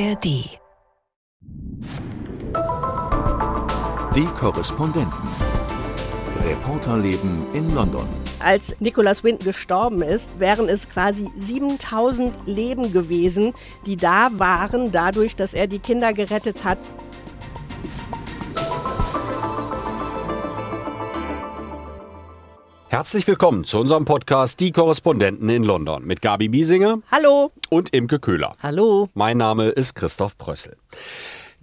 ARD. Die Korrespondenten. Reporterleben in London. Als Nicholas Winton gestorben ist, wären es quasi 7000 Leben gewesen, die da waren, dadurch, dass er die Kinder gerettet hat. Herzlich willkommen zu unserem Podcast Die Korrespondenten in London mit Gabi Biesinger Hallo. und Imke Köhler. Hallo. Mein Name ist Christoph Prössel.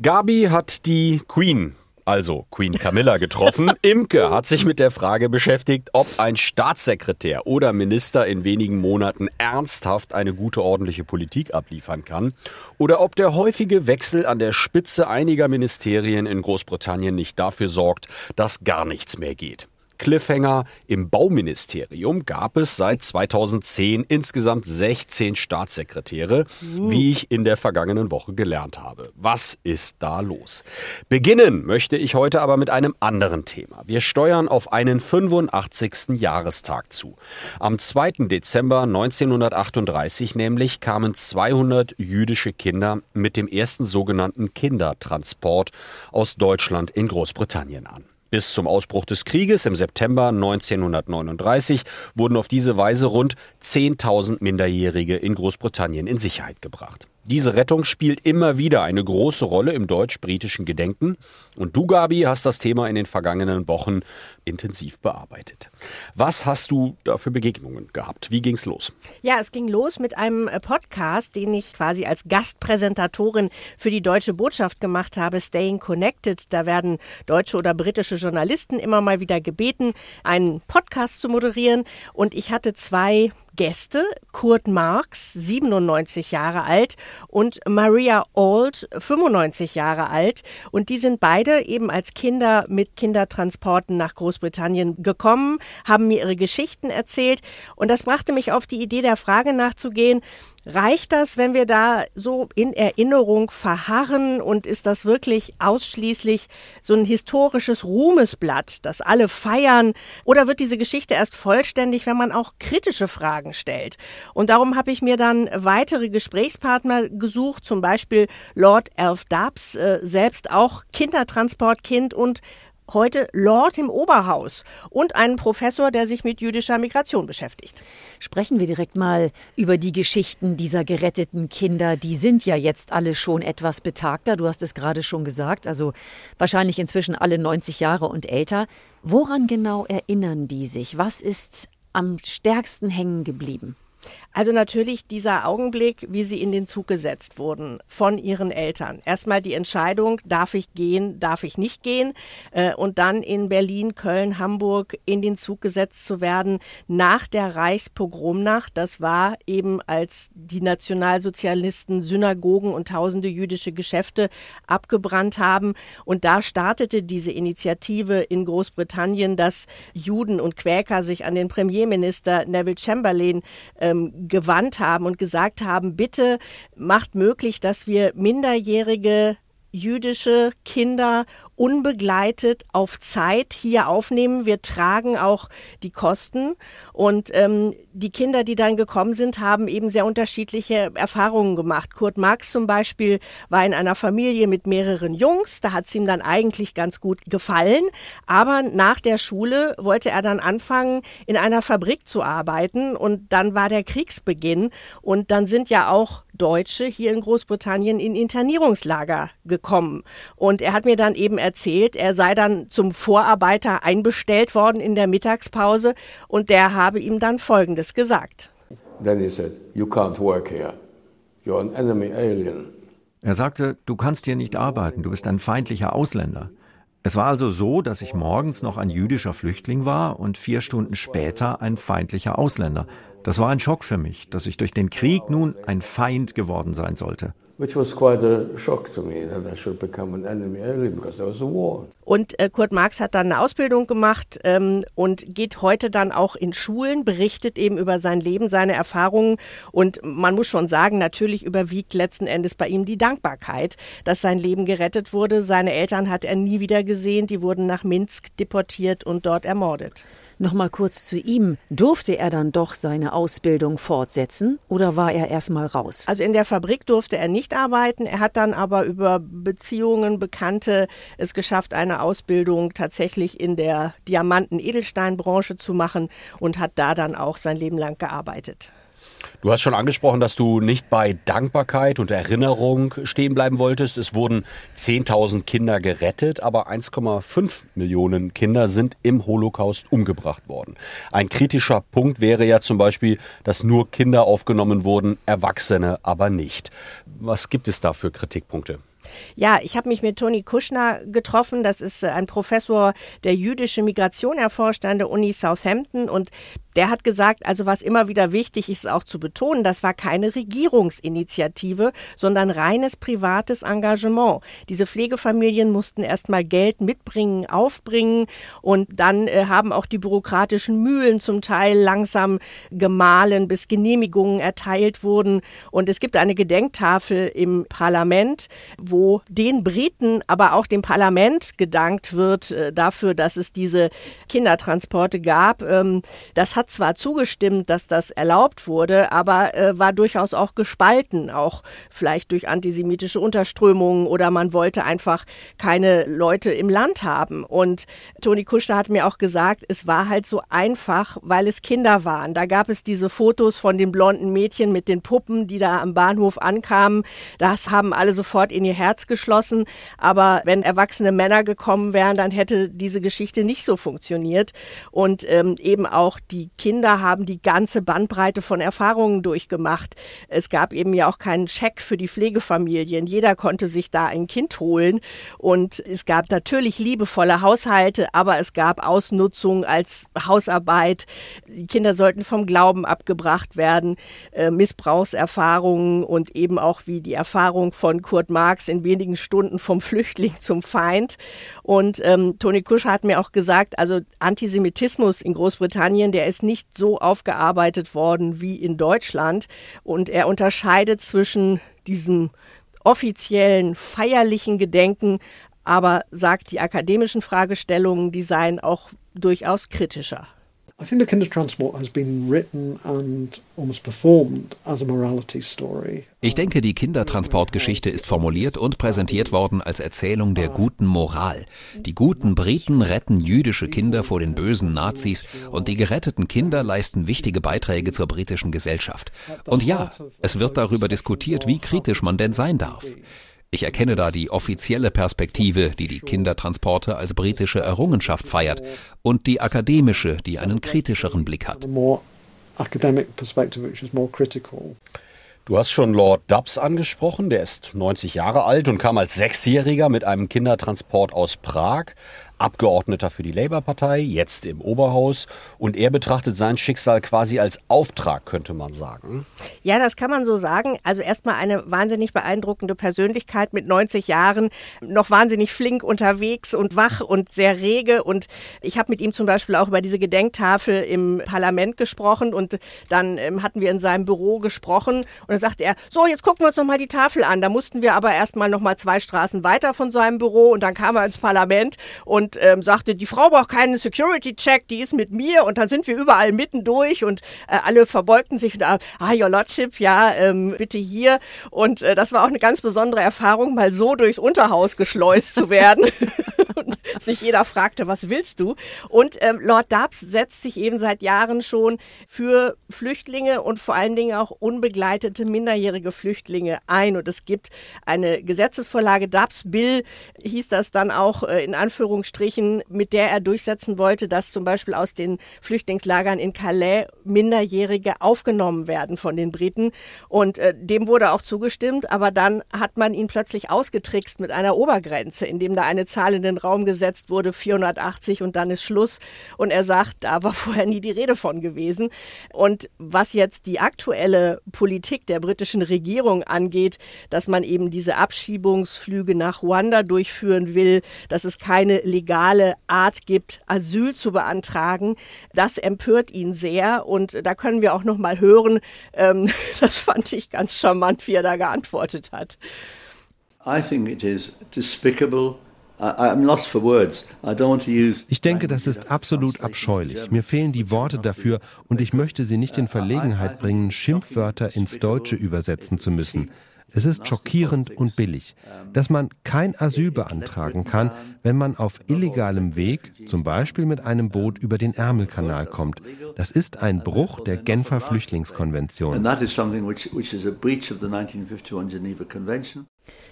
Gabi hat die Queen, also Queen Camilla, getroffen. Imke hat sich mit der Frage beschäftigt, ob ein Staatssekretär oder Minister in wenigen Monaten ernsthaft eine gute ordentliche Politik abliefern kann oder ob der häufige Wechsel an der Spitze einiger Ministerien in Großbritannien nicht dafür sorgt, dass gar nichts mehr geht. Cliffhanger. Im Bauministerium gab es seit 2010 insgesamt 16 Staatssekretäre, wie ich in der vergangenen Woche gelernt habe. Was ist da los? Beginnen möchte ich heute aber mit einem anderen Thema. Wir steuern auf einen 85. Jahrestag zu. Am 2. Dezember 1938 nämlich kamen 200 jüdische Kinder mit dem ersten sogenannten Kindertransport aus Deutschland in Großbritannien an. Bis zum Ausbruch des Krieges im September 1939 wurden auf diese Weise rund 10.000 Minderjährige in Großbritannien in Sicherheit gebracht. Diese Rettung spielt immer wieder eine große Rolle im deutsch-britischen Gedenken. Und du, Gabi, hast das Thema in den vergangenen Wochen intensiv bearbeitet. Was hast du da für Begegnungen gehabt? Wie ging's los? Ja, es ging los mit einem äh, Podcast, den ich quasi als Gastpräsentatorin für die deutsche Botschaft gemacht habe, Staying Connected. Da werden deutsche oder britische Journalisten immer mal wieder gebeten, einen Podcast zu moderieren. Und ich hatte zwei Gäste, Kurt Marx, 97 Jahre alt, und Maria Auld, 95 Jahre alt. Und die sind beide eben als Kinder mit Kindertransporten nach Großbritannien gekommen, haben mir ihre Geschichten erzählt. Und das brachte mich auf die Idee der Frage nachzugehen, Reicht das, wenn wir da so in Erinnerung verharren und ist das wirklich ausschließlich so ein historisches Ruhmesblatt, das alle feiern? Oder wird diese Geschichte erst vollständig, wenn man auch kritische Fragen stellt? Und darum habe ich mir dann weitere Gesprächspartner gesucht, zum Beispiel Lord Elf Dubs, äh, selbst auch Kindertransportkind und heute Lord im Oberhaus und einen Professor, der sich mit jüdischer Migration beschäftigt. Sprechen wir direkt mal über die Geschichten dieser geretteten Kinder. Die sind ja jetzt alle schon etwas betagter. Du hast es gerade schon gesagt. Also wahrscheinlich inzwischen alle 90 Jahre und älter. Woran genau erinnern die sich? Was ist am stärksten hängen geblieben? Also natürlich dieser Augenblick, wie sie in den Zug gesetzt wurden von ihren Eltern. Erstmal die Entscheidung, darf ich gehen, darf ich nicht gehen. Äh, und dann in Berlin, Köln, Hamburg in den Zug gesetzt zu werden nach der Reichspogromnacht. Das war eben, als die Nationalsozialisten Synagogen und tausende jüdische Geschäfte abgebrannt haben. Und da startete diese Initiative in Großbritannien, dass Juden und Quäker sich an den Premierminister Neville Chamberlain ähm, gewandt haben und gesagt haben, bitte macht möglich, dass wir minderjährige jüdische Kinder unbegleitet auf Zeit hier aufnehmen. Wir tragen auch die Kosten. Und ähm, die Kinder, die dann gekommen sind, haben eben sehr unterschiedliche Erfahrungen gemacht. Kurt Marx zum Beispiel war in einer Familie mit mehreren Jungs. Da hat es ihm dann eigentlich ganz gut gefallen. Aber nach der Schule wollte er dann anfangen, in einer Fabrik zu arbeiten. Und dann war der Kriegsbeginn. Und dann sind ja auch Deutsche hier in Großbritannien in Internierungslager gekommen. Und er hat mir dann eben erzählt, er sei dann zum Vorarbeiter einbestellt worden in der Mittagspause und der habe ihm dann Folgendes gesagt. Then he said, you can't work here. You're an enemy alien. Er sagte, du kannst hier nicht arbeiten, du bist ein feindlicher Ausländer. Es war also so, dass ich morgens noch ein jüdischer Flüchtling war und vier Stunden später ein feindlicher Ausländer. Das war ein Schock für mich, dass ich durch den Krieg nun ein Feind geworden sein sollte. Which was quite a shock to me that I should become an enemy alien because there was a war. Und äh, Kurt Marx hat dann eine Ausbildung gemacht ähm, und geht heute dann auch in Schulen, berichtet eben über sein Leben, seine Erfahrungen. Und man muss schon sagen, natürlich überwiegt letzten Endes bei ihm die Dankbarkeit, dass sein Leben gerettet wurde. Seine Eltern hat er nie wieder gesehen. Die wurden nach Minsk deportiert und dort ermordet. Nochmal kurz zu ihm. Durfte er dann doch seine Ausbildung fortsetzen oder war er erstmal raus? Also in der Fabrik durfte er nicht arbeiten. Er hat dann aber über Beziehungen, Bekannte es geschafft, eine Ausbildung tatsächlich in der Diamanten-Edelsteinbranche zu machen und hat da dann auch sein Leben lang gearbeitet. Du hast schon angesprochen, dass du nicht bei Dankbarkeit und Erinnerung stehen bleiben wolltest. Es wurden 10.000 Kinder gerettet, aber 1,5 Millionen Kinder sind im Holocaust umgebracht worden. Ein kritischer Punkt wäre ja zum Beispiel, dass nur Kinder aufgenommen wurden, Erwachsene aber nicht. Was gibt es da für Kritikpunkte? Ja, ich habe mich mit Toni Kuschner getroffen. Das ist äh, ein Professor, der jüdische Migration erforscht an der Uni Southampton. Und der hat gesagt, also was immer wieder wichtig ist auch zu betonen, das war keine Regierungsinitiative, sondern reines privates Engagement. Diese Pflegefamilien mussten erstmal Geld mitbringen, aufbringen und dann äh, haben auch die bürokratischen Mühlen zum Teil langsam gemahlen, bis Genehmigungen erteilt wurden. Und es gibt eine Gedenktafel im Parlament, wo den Briten, aber auch dem Parlament gedankt wird äh, dafür, dass es diese Kindertransporte gab. Ähm, das hat hat zwar zugestimmt, dass das erlaubt wurde, aber äh, war durchaus auch gespalten, auch vielleicht durch antisemitische Unterströmungen oder man wollte einfach keine Leute im Land haben. Und Toni Kuschner hat mir auch gesagt, es war halt so einfach, weil es Kinder waren. Da gab es diese Fotos von den blonden Mädchen mit den Puppen, die da am Bahnhof ankamen. Das haben alle sofort in ihr Herz geschlossen. Aber wenn erwachsene Männer gekommen wären, dann hätte diese Geschichte nicht so funktioniert. Und ähm, eben auch die Kinder haben die ganze Bandbreite von Erfahrungen durchgemacht. Es gab eben ja auch keinen Scheck für die Pflegefamilien. Jeder konnte sich da ein Kind holen. Und es gab natürlich liebevolle Haushalte, aber es gab Ausnutzung als Hausarbeit. Die Kinder sollten vom Glauben abgebracht werden, äh, Missbrauchserfahrungen und eben auch wie die Erfahrung von Kurt Marx in wenigen Stunden vom Flüchtling zum Feind. Und ähm, Toni Kusch hat mir auch gesagt, also Antisemitismus in Großbritannien, der ist nicht so aufgearbeitet worden wie in Deutschland. Und er unterscheidet zwischen diesem offiziellen, feierlichen Gedenken, aber sagt, die akademischen Fragestellungen, die seien auch durchaus kritischer. I think the Kindertransport has been written and almost performed as a morality story. Ich denke, die Kindertransportgeschichte ist formuliert und präsentiert worden als Erzählung der guten Moral. Die guten Briten retten jüdische Kinder vor den bösen Nazis und die geretteten Kinder leisten wichtige Beiträge zur britischen Gesellschaft. Und ja, es wird darüber diskutiert, wie kritisch man denn sein darf. Ich erkenne da die offizielle Perspektive, die die Kindertransporte als britische Errungenschaft feiert, und die akademische, die einen kritischeren Blick hat. Du hast schon Lord Dubs angesprochen, der ist 90 Jahre alt und kam als Sechsjähriger mit einem Kindertransport aus Prag. Abgeordneter für die Labour-Partei, jetzt im Oberhaus. Und er betrachtet sein Schicksal quasi als Auftrag, könnte man sagen. Ja, das kann man so sagen. Also erstmal eine wahnsinnig beeindruckende Persönlichkeit mit 90 Jahren, noch wahnsinnig flink unterwegs und wach und sehr rege. Und ich habe mit ihm zum Beispiel auch über diese Gedenktafel im Parlament gesprochen und dann ähm, hatten wir in seinem Büro gesprochen und dann sagte er, so, jetzt gucken wir uns nochmal die Tafel an. Da mussten wir aber erstmal nochmal zwei Straßen weiter von seinem Büro und dann kam er ins Parlament und und ähm, sagte, die Frau braucht keinen Security-Check, die ist mit mir und dann sind wir überall mittendurch und äh, alle verbeugten sich und ah, Your Lordship, ja, ähm, bitte hier. Und äh, das war auch eine ganz besondere Erfahrung, mal so durchs Unterhaus geschleust zu werden. und sich jeder fragte, was willst du? Und ähm, Lord Dubs setzt sich eben seit Jahren schon für Flüchtlinge und vor allen Dingen auch unbegleitete minderjährige Flüchtlinge ein. Und es gibt eine Gesetzesvorlage, Dubs Bill hieß das dann auch äh, in Anführungsstrichen, mit der er durchsetzen wollte, dass zum Beispiel aus den Flüchtlingslagern in Calais Minderjährige aufgenommen werden von den Briten. Und äh, dem wurde auch zugestimmt, aber dann hat man ihn plötzlich ausgetrickst mit einer Obergrenze, indem da eine Zahl in den Raum gesetzt wurde, 480 und dann ist Schluss. Und er sagt, da war vorher nie die Rede von gewesen. Und was jetzt die aktuelle Politik der britischen Regierung angeht, dass man eben diese Abschiebungsflüge nach Ruanda durchführen will, dass es keine legale Art gibt, Asyl zu beantragen, das empört ihn sehr. Und da können wir auch noch mal hören, ähm, das fand ich ganz charmant, wie er da geantwortet hat. I think it is despicable ich denke, das ist absolut abscheulich. Mir fehlen die Worte dafür und ich möchte Sie nicht in Verlegenheit bringen, Schimpfwörter ins Deutsche übersetzen zu müssen. Es ist schockierend und billig, dass man kein Asyl beantragen kann, wenn man auf illegalem Weg, zum Beispiel mit einem Boot über den Ärmelkanal kommt. Das ist ein Bruch der Genfer Flüchtlingskonvention.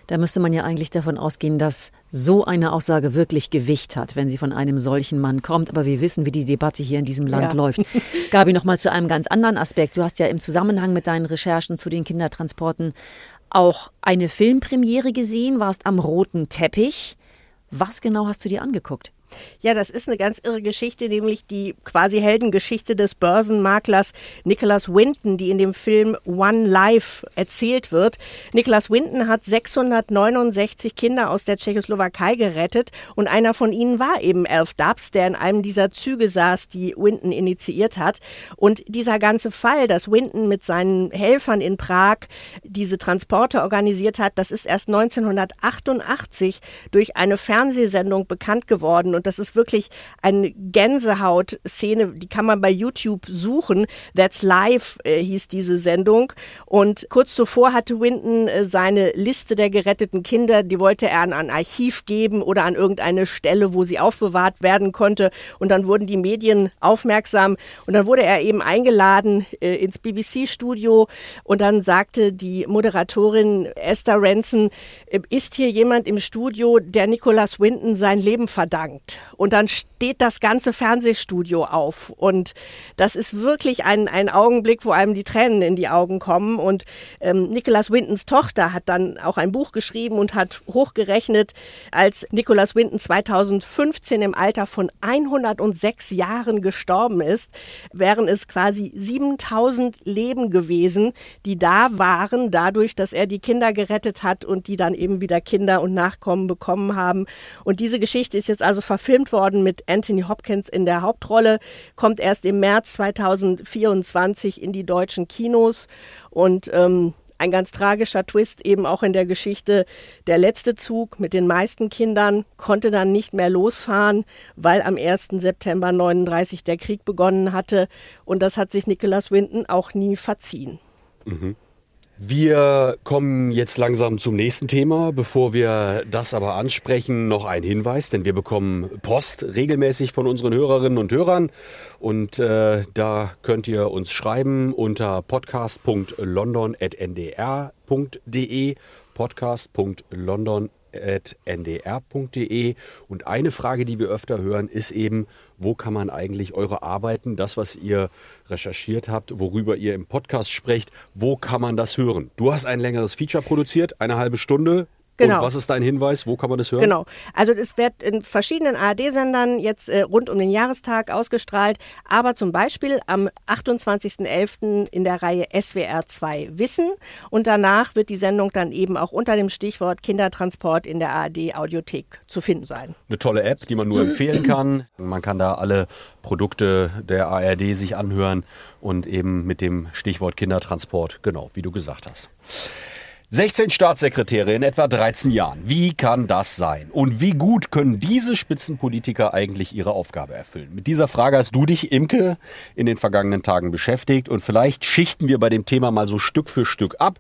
Da müsste man ja eigentlich davon ausgehen, dass so eine Aussage wirklich Gewicht hat, wenn sie von einem solchen Mann kommt. Aber wir wissen, wie die Debatte hier in diesem Land ja. läuft. Gabi, noch mal zu einem ganz anderen Aspekt. Du hast ja im Zusammenhang mit deinen Recherchen zu den Kindertransporten auch eine Filmpremiere gesehen, warst am roten Teppich. Was genau hast du dir angeguckt? Ja, das ist eine ganz irre Geschichte, nämlich die quasi Heldengeschichte des Börsenmaklers Nicholas Winton, die in dem Film One Life erzählt wird. Nicholas Winton hat 669 Kinder aus der Tschechoslowakei gerettet und einer von ihnen war eben Elf Dubs, der in einem dieser Züge saß, die Winton initiiert hat. Und dieser ganze Fall, dass Winton mit seinen Helfern in Prag diese Transporte organisiert hat, das ist erst 1988 durch eine Fernsehsendung bekannt geworden und das ist wirklich eine Gänsehaut-Szene, die kann man bei YouTube suchen. That's Live äh, hieß diese Sendung. Und kurz zuvor hatte Winton äh, seine Liste der geretteten Kinder, die wollte er an ein Archiv geben oder an irgendeine Stelle, wo sie aufbewahrt werden konnte. Und dann wurden die Medien aufmerksam und dann wurde er eben eingeladen äh, ins BBC-Studio und dann sagte die Moderatorin Esther Ranson, äh, ist hier jemand im Studio, der Nicholas Winton sein Leben verdankt? Und dann steht das ganze Fernsehstudio auf. Und das ist wirklich ein, ein Augenblick, wo einem die Tränen in die Augen kommen. Und ähm, Nicholas Wintons Tochter hat dann auch ein Buch geschrieben und hat hochgerechnet, als Nicholas Winton 2015 im Alter von 106 Jahren gestorben ist, wären es quasi 7000 Leben gewesen, die da waren, dadurch, dass er die Kinder gerettet hat und die dann eben wieder Kinder und Nachkommen bekommen haben. Und diese Geschichte ist jetzt also verfilmt worden mit Anthony Hopkins in der Hauptrolle, kommt erst im März 2024 in die deutschen Kinos und ähm, ein ganz tragischer Twist eben auch in der Geschichte. Der letzte Zug mit den meisten Kindern konnte dann nicht mehr losfahren, weil am 1. September 39 der Krieg begonnen hatte. Und das hat sich Nicholas Winton auch nie verziehen. Mhm. Wir kommen jetzt langsam zum nächsten Thema. Bevor wir das aber ansprechen, noch ein Hinweis, denn wir bekommen Post regelmäßig von unseren Hörerinnen und Hörern. Und äh, da könnt ihr uns schreiben unter podcast.london.ndr.de podcast.london.ndr.de. Und eine Frage, die wir öfter hören, ist eben, wo kann man eigentlich eure Arbeiten, das, was ihr recherchiert habt, worüber ihr im Podcast sprecht, wo kann man das hören? Du hast ein längeres Feature produziert, eine halbe Stunde. Genau. Und was ist dein Hinweis? Wo kann man das hören? Genau. Also es wird in verschiedenen ARD-Sendern jetzt äh, rund um den Jahrestag ausgestrahlt, aber zum Beispiel am 28.11. in der Reihe SWR 2 Wissen und danach wird die Sendung dann eben auch unter dem Stichwort Kindertransport in der ARD Audiothek zu finden sein. Eine tolle App, die man nur empfehlen kann. Man kann da alle Produkte der ARD sich anhören und eben mit dem Stichwort Kindertransport, genau, wie du gesagt hast. 16 Staatssekretäre in etwa 13 Jahren. Wie kann das sein? Und wie gut können diese Spitzenpolitiker eigentlich ihre Aufgabe erfüllen? Mit dieser Frage hast du dich, Imke, in den vergangenen Tagen beschäftigt und vielleicht schichten wir bei dem Thema mal so Stück für Stück ab.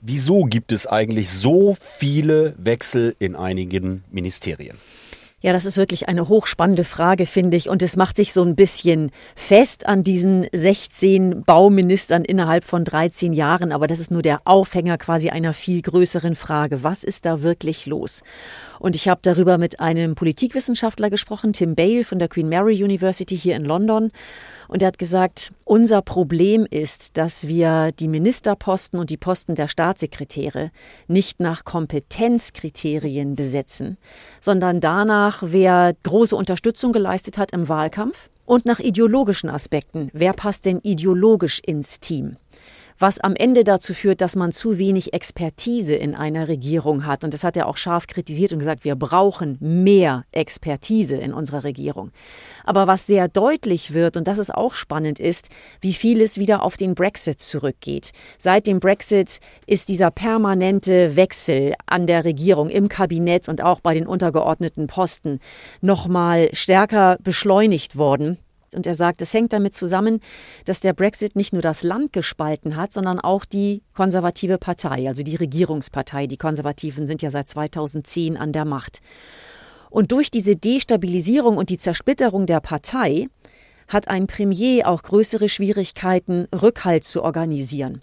Wieso gibt es eigentlich so viele Wechsel in einigen Ministerien? Ja, das ist wirklich eine hochspannende Frage, finde ich. Und es macht sich so ein bisschen fest an diesen 16 Bauministern innerhalb von 13 Jahren. Aber das ist nur der Aufhänger quasi einer viel größeren Frage. Was ist da wirklich los? Und ich habe darüber mit einem Politikwissenschaftler gesprochen, Tim Bale von der Queen Mary University hier in London. Und er hat gesagt, unser Problem ist, dass wir die Ministerposten und die Posten der Staatssekretäre nicht nach Kompetenzkriterien besetzen, sondern danach, wer große Unterstützung geleistet hat im Wahlkampf und nach ideologischen Aspekten. Wer passt denn ideologisch ins Team? Was am Ende dazu führt, dass man zu wenig Expertise in einer Regierung hat. Und das hat er auch scharf kritisiert und gesagt, wir brauchen mehr Expertise in unserer Regierung. Aber was sehr deutlich wird, und das ist auch spannend, ist, wie vieles wieder auf den Brexit zurückgeht. Seit dem Brexit ist dieser permanente Wechsel an der Regierung, im Kabinett und auch bei den untergeordneten Posten nochmal stärker beschleunigt worden. Und er sagt, es hängt damit zusammen, dass der Brexit nicht nur das Land gespalten hat, sondern auch die konservative Partei, also die Regierungspartei. Die Konservativen sind ja seit 2010 an der Macht. Und durch diese Destabilisierung und die Zersplitterung der Partei hat ein Premier auch größere Schwierigkeiten, Rückhalt zu organisieren.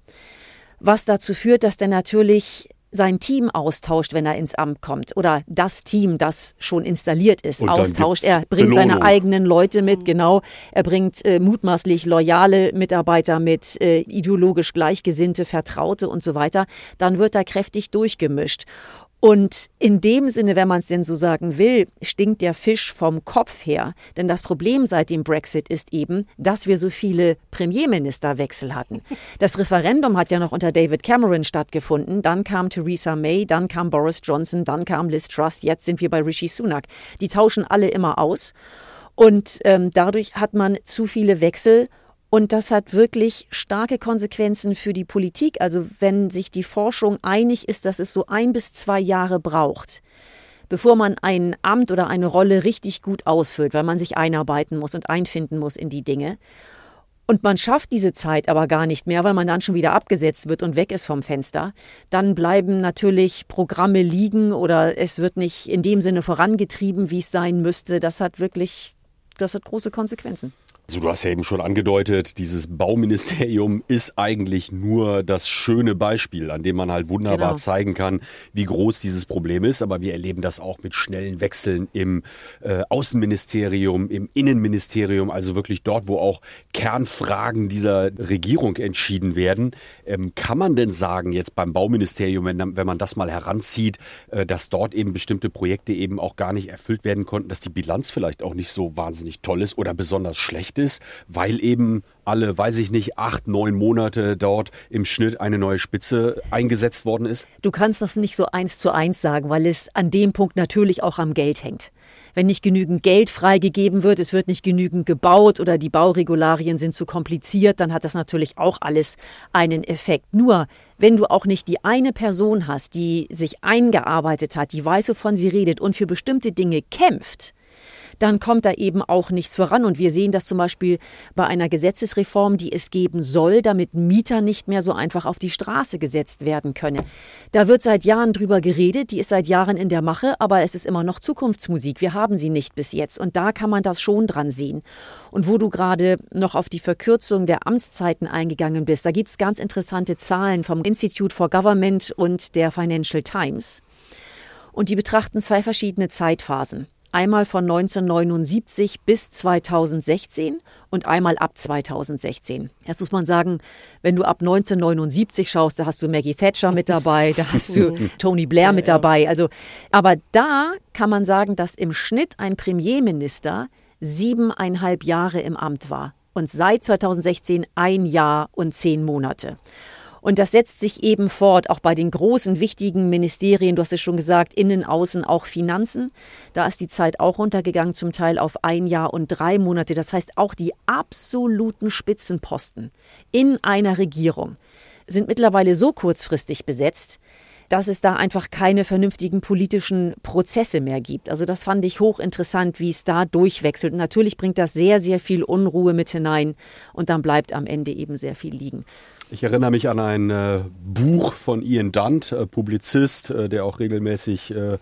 Was dazu führt, dass der natürlich sein Team austauscht, wenn er ins Amt kommt oder das Team, das schon installiert ist, Und austauscht. Er bringt Belohnung. seine eigenen Leute mit, genau. Er bringt äh, mutmaßlich loyale Mitarbeiter mit, äh, ideologisch gleichgesinnte, Vertraute und so weiter. Dann wird er kräftig durchgemischt. Und in dem Sinne, wenn man es denn so sagen will, stinkt der Fisch vom Kopf her. Denn das Problem seit dem Brexit ist eben, dass wir so viele Premierministerwechsel hatten. Das Referendum hat ja noch unter David Cameron stattgefunden. Dann kam Theresa May, dann kam Boris Johnson, dann kam Liz Truss. Jetzt sind wir bei Rishi Sunak. Die tauschen alle immer aus. Und ähm, dadurch hat man zu viele Wechsel und das hat wirklich starke Konsequenzen für die Politik. Also wenn sich die Forschung einig ist, dass es so ein bis zwei Jahre braucht, bevor man ein Amt oder eine Rolle richtig gut ausfüllt, weil man sich einarbeiten muss und einfinden muss in die Dinge. Und man schafft diese Zeit aber gar nicht mehr, weil man dann schon wieder abgesetzt wird und weg ist vom Fenster. Dann bleiben natürlich Programme liegen oder es wird nicht in dem Sinne vorangetrieben, wie es sein müsste. Das hat wirklich, das hat große Konsequenzen. Also du hast ja eben schon angedeutet, dieses Bauministerium ist eigentlich nur das schöne Beispiel, an dem man halt wunderbar genau. zeigen kann, wie groß dieses Problem ist. Aber wir erleben das auch mit schnellen Wechseln im äh, Außenministerium, im Innenministerium, also wirklich dort, wo auch Kernfragen dieser Regierung entschieden werden. Ähm, kann man denn sagen, jetzt beim Bauministerium, wenn, wenn man das mal heranzieht, äh, dass dort eben bestimmte Projekte eben auch gar nicht erfüllt werden konnten, dass die Bilanz vielleicht auch nicht so wahnsinnig toll ist oder besonders schlecht? Schlecht ist, weil eben alle, weiß ich nicht, acht, neun Monate dort im Schnitt eine neue Spitze eingesetzt worden ist? Du kannst das nicht so eins zu eins sagen, weil es an dem Punkt natürlich auch am Geld hängt. Wenn nicht genügend Geld freigegeben wird, es wird nicht genügend gebaut oder die Bauregularien sind zu kompliziert, dann hat das natürlich auch alles einen Effekt. Nur, wenn du auch nicht die eine Person hast, die sich eingearbeitet hat, die weiß, wovon sie redet und für bestimmte Dinge kämpft, dann kommt da eben auch nichts voran. Und wir sehen das zum Beispiel bei einer Gesetzesreform, die es geben soll, damit Mieter nicht mehr so einfach auf die Straße gesetzt werden können. Da wird seit Jahren drüber geredet, die ist seit Jahren in der Mache, aber es ist immer noch Zukunftsmusik. Wir haben sie nicht bis jetzt. Und da kann man das schon dran sehen. Und wo du gerade noch auf die Verkürzung der Amtszeiten eingegangen bist, da gibt es ganz interessante Zahlen vom Institute for Government und der Financial Times. Und die betrachten zwei verschiedene Zeitphasen. Einmal von 1979 bis 2016 und einmal ab 2016. Jetzt muss man sagen, wenn du ab 1979 schaust, da hast du Maggie Thatcher mit dabei, da hast du Tony Blair mit dabei. Also, aber da kann man sagen, dass im Schnitt ein Premierminister siebeneinhalb Jahre im Amt war und seit 2016 ein Jahr und zehn Monate. Und das setzt sich eben fort, auch bei den großen, wichtigen Ministerien, du hast es schon gesagt, Innen, Außen, auch Finanzen. Da ist die Zeit auch runtergegangen, zum Teil auf ein Jahr und drei Monate. Das heißt, auch die absoluten Spitzenposten in einer Regierung sind mittlerweile so kurzfristig besetzt, dass es da einfach keine vernünftigen politischen Prozesse mehr gibt. Also das fand ich hochinteressant, wie es da durchwechselt. Und natürlich bringt das sehr, sehr viel Unruhe mit hinein und dann bleibt am Ende eben sehr viel liegen. Ich erinnere mich an ein äh, Buch von Ian Dunt, äh, Publizist, äh, der auch regelmäßig äh,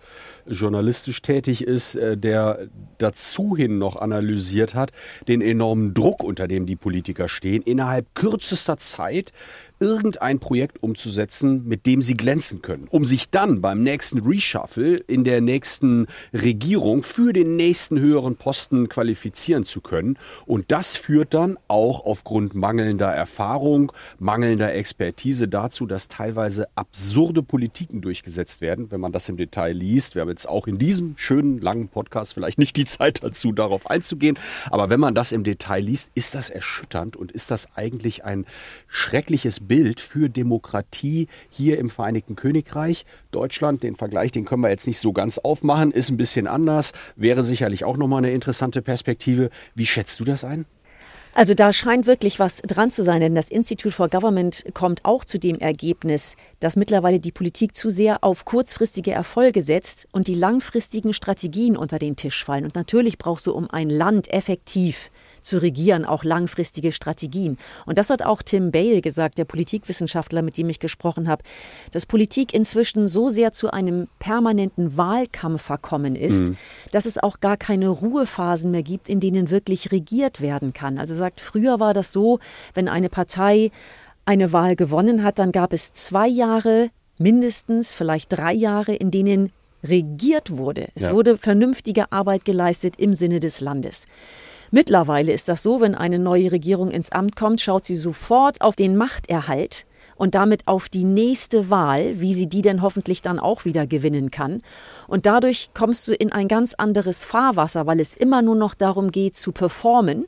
journalistisch tätig ist, äh, der dazu hin noch analysiert hat, den enormen Druck, unter dem die Politiker stehen, innerhalb kürzester Zeit irgendein Projekt umzusetzen, mit dem sie glänzen können, um sich dann beim nächsten Reshuffle in der nächsten Regierung für den nächsten höheren Posten qualifizieren zu können. Und das führt dann auch aufgrund mangelnder Erfahrung, mangelnder Expertise dazu, dass teilweise absurde Politiken durchgesetzt werden, wenn man das im Detail liest. Wir haben jetzt auch in diesem schönen langen Podcast vielleicht nicht die Zeit dazu, darauf einzugehen. Aber wenn man das im Detail liest, ist das erschütternd und ist das eigentlich ein schreckliches Bild Bild für Demokratie hier im Vereinigten Königreich. Deutschland, den Vergleich, den können wir jetzt nicht so ganz aufmachen, ist ein bisschen anders, wäre sicherlich auch nochmal eine interessante Perspektive. Wie schätzt du das ein? Also da scheint wirklich was dran zu sein, denn das Institute for Government kommt auch zu dem Ergebnis, dass mittlerweile die Politik zu sehr auf kurzfristige Erfolge setzt und die langfristigen Strategien unter den Tisch fallen. Und natürlich brauchst du, um ein Land effektiv zu regieren, auch langfristige Strategien. Und das hat auch Tim Bale gesagt, der Politikwissenschaftler, mit dem ich gesprochen habe, dass Politik inzwischen so sehr zu einem permanenten Wahlkampf verkommen ist, mhm. dass es auch gar keine Ruhephasen mehr gibt, in denen wirklich regiert werden kann. Also sagt, früher war das so, wenn eine Partei eine Wahl gewonnen hat, dann gab es zwei Jahre mindestens, vielleicht drei Jahre, in denen regiert wurde. Es ja. wurde vernünftige Arbeit geleistet im Sinne des Landes. Mittlerweile ist das so, wenn eine neue Regierung ins Amt kommt, schaut sie sofort auf den Machterhalt und damit auf die nächste Wahl, wie sie die denn hoffentlich dann auch wieder gewinnen kann. Und dadurch kommst du in ein ganz anderes Fahrwasser, weil es immer nur noch darum geht zu performen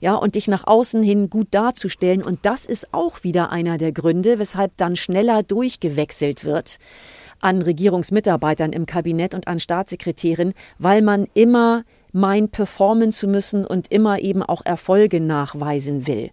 ja, und dich nach außen hin gut darzustellen. Und das ist auch wieder einer der Gründe, weshalb dann schneller durchgewechselt wird an Regierungsmitarbeitern im Kabinett und an Staatssekretären, weil man immer meint, performen zu müssen und immer eben auch Erfolge nachweisen will.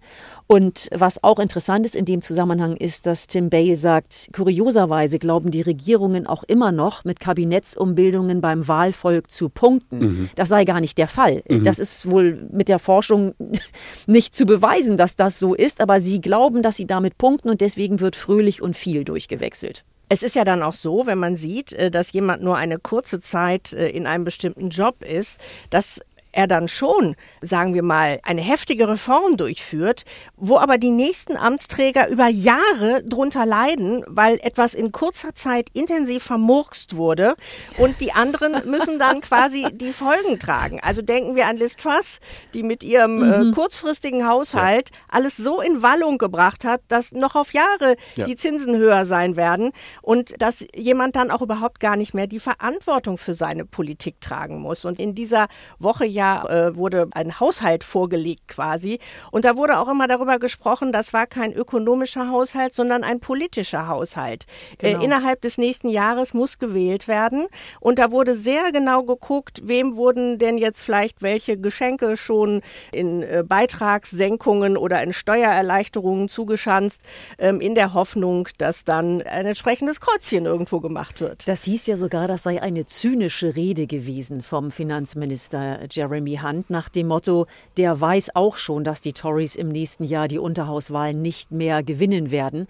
Und was auch interessant ist in dem Zusammenhang ist, dass Tim Bale sagt, kurioserweise glauben die Regierungen auch immer noch, mit Kabinettsumbildungen beim Wahlvolk zu punkten. Mhm. Das sei gar nicht der Fall. Mhm. Das ist wohl mit der Forschung nicht zu beweisen, dass das so ist, aber sie glauben, dass sie damit punkten und deswegen wird fröhlich und viel durchgewechselt. Es ist ja dann auch so, wenn man sieht, äh, dass jemand nur eine kurze Zeit äh, in einem bestimmten Job ist, dass er dann schon, sagen wir mal, eine heftige Reform durchführt, wo aber die nächsten Amtsträger über Jahre drunter leiden, weil etwas in kurzer Zeit intensiv vermurkst wurde und die anderen müssen dann quasi die Folgen tragen. Also denken wir an Liz Truss, die mit ihrem äh, mhm. kurzfristigen Haushalt alles so in Wallung gebracht hat, dass noch auf Jahre ja. die Zinsen höher sein werden und dass jemand dann auch überhaupt gar nicht mehr die Verantwortung für seine Politik tragen muss. Und in dieser Woche ja äh, wurde ein Haushalt vorgelegt quasi. Und da wurde auch immer darüber gesprochen, das war kein ökonomischer Haushalt, sondern ein politischer Haushalt. Äh, genau. Äh, innerhalb des nächsten Jahres muss gewählt werden. Und da wurde sehr genau geguckt, wem wurden denn jetzt vielleicht welche Geschenke schon in äh, Beitragssenkungen oder in Steuererleichterungen zugeschanzt, ähm, in der Hoffnung, dass dann ein entsprechendes Kreuzchen irgendwo gemacht wird. Das hieß ja sogar, das sei eine zynische Rede gewesen vom Finanzminister Jeremy Jeremy Hunt nach dem Motto, der weiß auch schon, dass die Tories im nächsten Jahr die Unterhauswahlen nicht mehr gewinnen werden.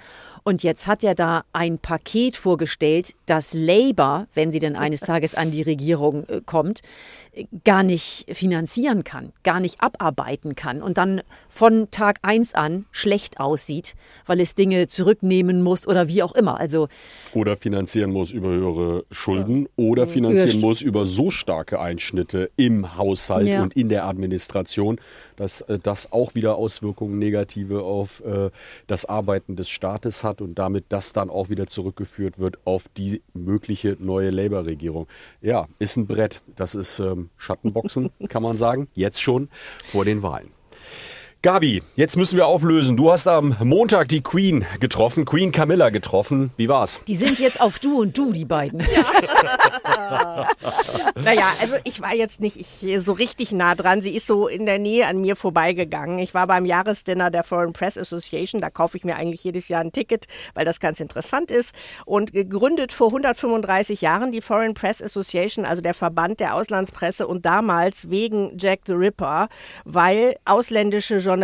Und jetzt hat er da ein Paket vorgestellt, das Labour, wenn sie denn eines Tages an die Regierung äh, kommt, gar nicht finanzieren kann, gar nicht abarbeiten kann und dann von Tag eins an schlecht aussieht, weil es Dinge zurücknehmen muss oder wie auch immer. Also oder finanzieren muss über höhere Schulden ja. oder finanzieren muss über so starke Einschnitte im Haushalt ja. und in der Administration, dass äh, das auch wieder Auswirkungen negative auf äh, das Arbeiten des Staates hat und damit das dann auch wieder zurückgeführt wird auf die mögliche neue Labour-Regierung. Ja, ist ein Brett. Das ist ähm, Schattenboxen, kann man sagen, jetzt schon vor den Wahlen. Gabi, jetzt müssen wir auflösen. Du hast am Montag die Queen getroffen, Queen Camilla getroffen. Wie war's? Die sind jetzt auf du und du, die beiden. Ja. naja, also ich war jetzt nicht ich, so richtig nah dran. Sie ist so in der Nähe an mir vorbeigegangen. Ich war beim Jahresdinner der Foreign Press Association. Da kaufe ich mir eigentlich jedes Jahr ein Ticket, weil das ganz interessant ist. Und gegründet vor 135 Jahren die Foreign Press Association, also der Verband der Auslandspresse und damals wegen Jack the Ripper, weil ausländische Journalisten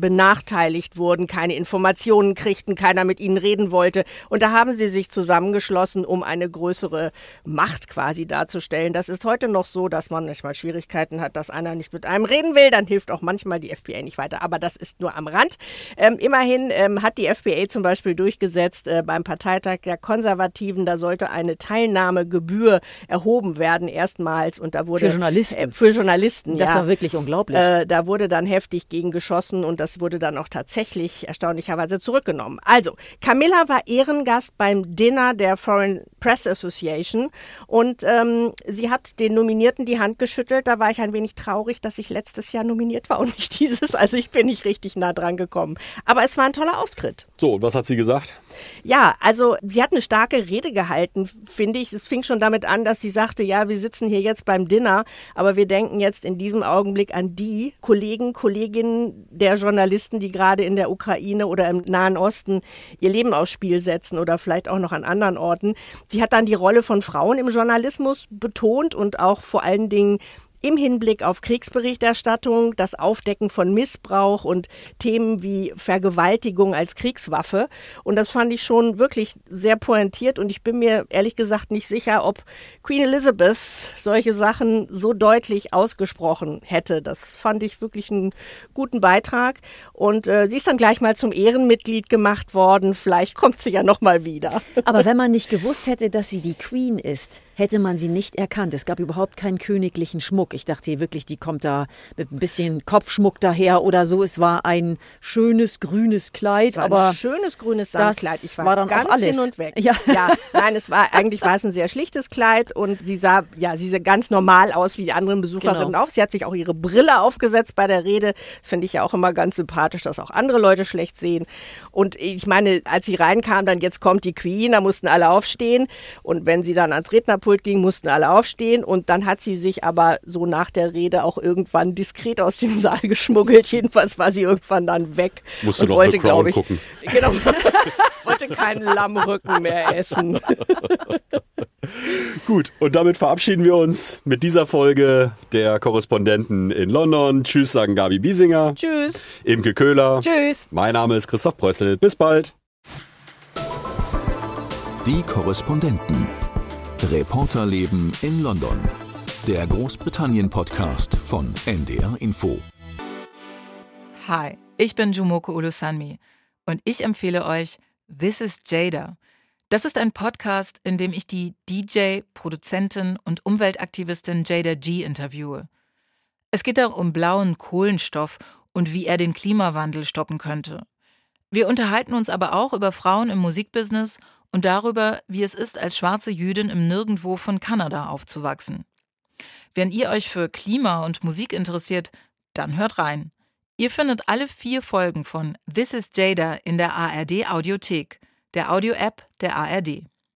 benachteiligt wurden, keine Informationen kriegten, keiner mit ihnen reden wollte. Und da haben sie sich zusammengeschlossen, um eine größere Macht quasi darzustellen. Das ist heute noch so, dass man manchmal Schwierigkeiten hat, dass einer nicht mit einem reden will. Dann hilft auch manchmal die FPA nicht weiter. Aber das ist nur am Rand. Ähm, immerhin ähm, hat die FPA zum Beispiel durchgesetzt äh, beim Parteitag der Konservativen, da sollte eine Teilnahmegebühr erhoben werden erstmals. Und da wurde für Journalisten. Äh, für Journalisten. Das ja. war wirklich unglaublich. Äh, da wurde dann heftig gegen geschossen und das wurde dann auch tatsächlich erstaunlicherweise zurückgenommen. Also, Camilla war Ehrengast beim Dinner der Foreign Press Association und ähm, sie hat den Nominierten die Hand geschüttelt. Da war ich ein wenig traurig, dass ich letztes Jahr nominiert war und nicht dieses. Also ich bin nicht richtig nah dran gekommen. Aber es war ein toller Auftritt. So, und was hat sie gesagt? Ja, also sie hat eine starke Rede gehalten, finde ich. Es fing schon damit an, dass sie sagte, ja, wir sitzen hier jetzt beim Dinner, aber wir denken jetzt in diesem Augenblick an die Kollegen, Kolleginnen der Journalisten, die gerade in der Ukraine oder im Nahen Osten ihr Leben aufs Spiel setzen oder vielleicht auch noch an anderen Orten. Sie hat dann die Rolle von Frauen im Journalismus betont und auch vor allen Dingen im Hinblick auf Kriegsberichterstattung, das Aufdecken von Missbrauch und Themen wie Vergewaltigung als Kriegswaffe. Und das fand ich schon wirklich sehr pointiert und ich bin mir ehrlich gesagt nicht sicher, ob Queen Elizabeth solche Sachen so deutlich ausgesprochen hätte. Das fand ich wirklich einen guten Beitrag. Und äh, sie ist dann gleich mal zum Ehrenmitglied gemacht worden. Vielleicht kommt sie ja noch mal wieder. Aber wenn man nicht gewusst hätte, dass sie die Queen ist, hätte man sie nicht erkannt. Es gab überhaupt keinen königlichen Schmuck. Ich dachte wirklich, die kommt da mit ein bisschen Kopfschmuck daher oder so. Es war ein schönes grünes Kleid, aber ein schönes grünes Samtkleid. Ich war, war dann ganz auch alles. hin und weg. Ja. ja, nein, es war eigentlich war es ein sehr schlichtes Kleid und sie sah ja, sie sah ganz normal aus wie die anderen Besucherinnen genau. auch. Sie hat sich auch ihre Brille aufgesetzt bei der Rede. Das finde ich ja auch immer ganz sympathisch, dass auch andere Leute schlecht sehen. Und ich meine, als sie reinkam, dann jetzt kommt die Queen, da mussten alle aufstehen und wenn sie dann ans Rednerpult Rednerpult ging, mussten alle aufstehen und dann hat sie sich aber so nach der Rede auch irgendwann diskret aus dem Saal geschmuggelt. Jedenfalls war sie irgendwann dann weg Musste und wollte, glaube ich, gucken. genau, wollte keinen Lammrücken mehr essen. Gut, und damit verabschieden wir uns mit dieser Folge der Korrespondenten in London. Tschüss, sagen Gabi Biesinger. Tschüss. Imke Köhler. Tschüss. Mein Name ist Christoph Brössel. Bis bald. Die Korrespondenten. Reporterleben in London. Der Großbritannien-Podcast von NDR Info. Hi, ich bin Jumoko Ulusanmi und ich empfehle euch This is Jada. Das ist ein Podcast, in dem ich die DJ, Produzentin und Umweltaktivistin Jada G interviewe. Es geht auch um blauen Kohlenstoff und wie er den Klimawandel stoppen könnte. Wir unterhalten uns aber auch über Frauen im Musikbusiness und darüber, wie es ist, als schwarze Jüdin im Nirgendwo von Kanada aufzuwachsen. Wenn ihr euch für Klima und Musik interessiert, dann hört rein. Ihr findet alle vier Folgen von This is Jada in der ARD Audiothek, der Audio-App der ARD.